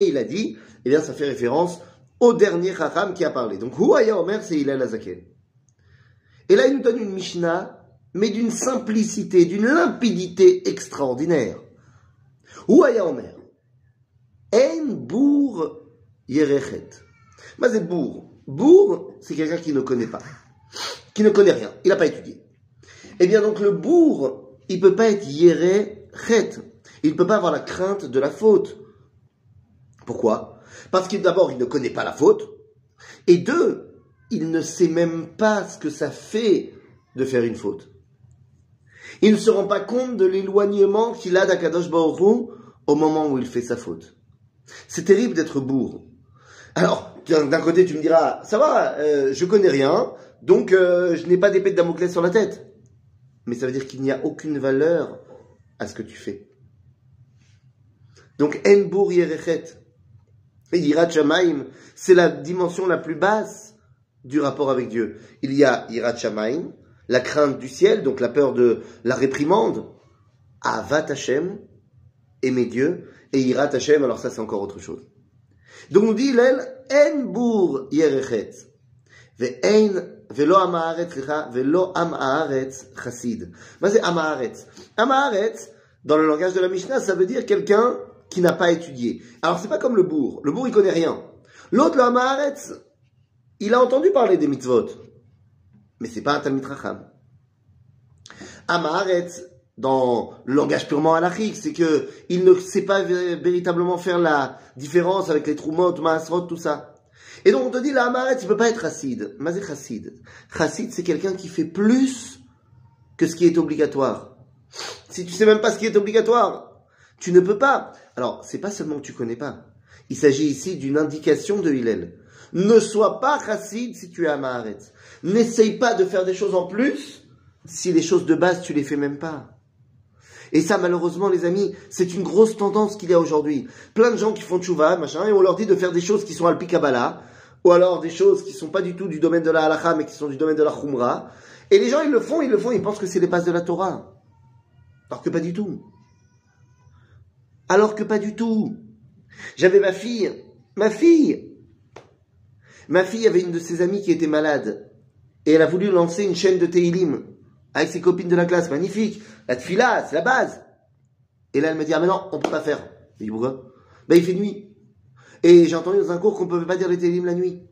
il a dit, eh bien, ça fait référence au dernier Chacham qui a parlé. Donc, Huaya Omer, c'est Hillel Azaken. Et là, il nous donne une Mishnah, mais d'une simplicité, d'une limpidité extraordinaire. Huaya Omer. En bour yerechet. Mais c'est bourg. Bourg, c'est quelqu'un qui ne connaît pas. Qui ne connaît rien. Il n'a pas étudié. Eh bien, donc, le bourg, il peut pas être yerechet. Il ne peut pas avoir la crainte de la faute. Pourquoi? Parce que d'abord, il ne connaît pas la faute, et deux, il ne sait même pas ce que ça fait de faire une faute. Il ne se rend pas compte de l'éloignement qu'il a d'Akadosh Baoru au moment où il fait sa faute. C'est terrible d'être bourre. Alors, d'un côté, tu me diras, ça va, euh, je connais rien, donc euh, je n'ai pas d'épée de Damoclès sur la tête. Mais ça veut dire qu'il n'y a aucune valeur à ce que tu fais. Donc, En bour yerechet. Yirat Shamaim, c'est la dimension la plus basse du rapport avec Dieu. Il y a Yirat Shamaim, la crainte du ciel, donc la peur de la réprimande, Avat Hashem, aimer Dieu, et Yirat Hashem, alors ça c'est encore autre chose. Donc nous dit l'el, En yerechet, ve'en, ve'lo am haaretz chassid. Mais c'est am haaretz. Am haaretz, dans le langage de la Mishnah, ça veut dire quelqu'un qui n'a pas étudié. Alors c'est pas comme le bourg. Le bourg il connaît rien. L'autre, le il a entendu parler des mitzvot. Mais c'est pas un Talmid Racham. Dans le langage purement halachique, c'est que il ne sait pas véritablement faire la différence avec les Trumot, Maasrot, tout ça. Et donc on te dit, le Hamaharetz, il peut pas être chassid. Mais chassid. Chassid, c'est quelqu'un qui fait plus que ce qui est obligatoire. Si tu sais même pas ce qui est obligatoire, tu ne peux pas. Alors, c'est pas seulement que tu connais pas. Il s'agit ici d'une indication de Hillel. Ne sois pas chassid si tu es à Maharetz. N'essaye pas de faire des choses en plus si les choses de base tu les fais même pas. Et ça, malheureusement, les amis, c'est une grosse tendance qu'il y a aujourd'hui. Plein de gens qui font tchouva, machin, et on leur dit de faire des choses qui sont al pikabala, ou alors des choses qui sont pas du tout du domaine de la halakha, mais qui sont du domaine de la khumra. Et les gens, ils le font, ils le font, ils pensent que c'est les bases de la Torah. Alors que pas du tout. Alors que pas du tout. J'avais ma fille, ma fille. Ma fille avait une de ses amies qui était malade. Et elle a voulu lancer une chaîne de Teilim avec ses copines de la classe. Magnifique. La tfila, c'est la base. Et là, elle me dit, ah mais non, on peut pas faire. Je dis, pourquoi? Ben, il fait nuit. Et j'ai entendu dans un cours qu'on ne pouvait pas dire les Teilim la nuit.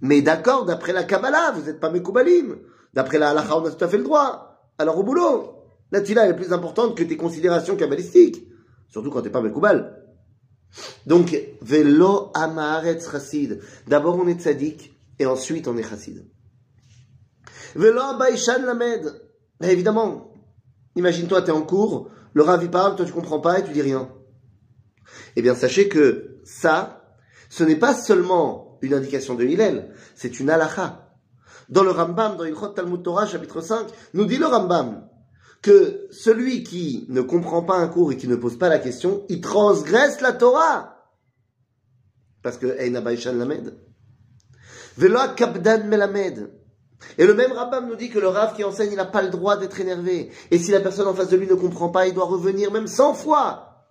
Mais d'accord, d'après la Kabbalah, vous n'êtes pas Mekoubalim. D'après la Halakha, on a tout à fait le droit. Alors au boulot. La tfila est plus importante que tes considérations kabbalistiques. Surtout quand t'es pas Mekoubal. Donc, velo amaretz chassid. D'abord on est tzaddik, et ensuite on est chassid. Velo abaishan lamed. Mais évidemment, imagine-toi, t'es en cours, le rav il parle, toi tu comprends pas et tu dis rien. Eh bien, sachez que ça, ce n'est pas seulement une indication de Hillel, c'est une halakha. Dans le Rambam, dans Ilchot Talmud Torah, chapitre 5, nous dit le Rambam, que celui qui ne comprend pas un cours et qui ne pose pas la question, il transgresse la Torah. Parce que Eina Baishan Lamed. Velo Kabdan Melamed. Et le même Rabbam nous dit que le Rav qui enseigne, il n'a pas le droit d'être énervé. Et si la personne en face de lui ne comprend pas, il doit revenir même 100 fois.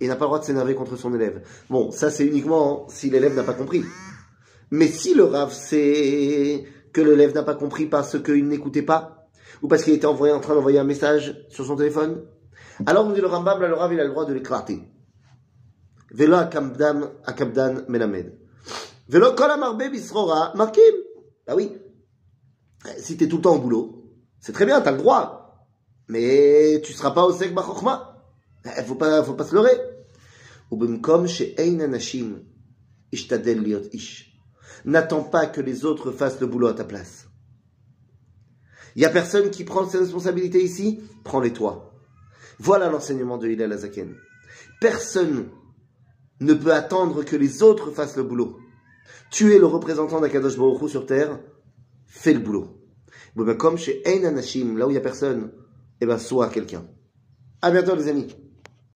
Il n'a pas le droit de s'énerver contre son élève. Bon, ça c'est uniquement si l'élève n'a pas compris. Mais si le Rav sait que l'élève n'a pas compris parce qu'il n'écoutait pas, ou parce qu'il était envoyé, en train d'envoyer un message sur son téléphone. Alors, nous dit le Rambam, le Rav, il a le droit de l'éclater. Velo akabdan, akabdan melamed. Velo kol amarbe bisrora markim. Bah oui. Si t'es tout le temps au boulot, c'est très bien, t'as le droit. Mais tu seras pas au sec bachokma. Eh, faut pas, faut pas se leurrer. Anashim. Ishtadel liot ish. N'attends pas que les autres fassent le boulot à ta place. Il y a personne qui prend ses responsabilités ici? Prends-les toi. Voilà l'enseignement de Hillel Azaken. Personne ne peut attendre que les autres fassent le boulot. Tu es le représentant d'Akadosh Baruch sur terre, fais le boulot. Bon, ben, comme chez Ein Anashim, là où il n'y a personne, eh ben, sois quelqu'un. À bientôt les amis.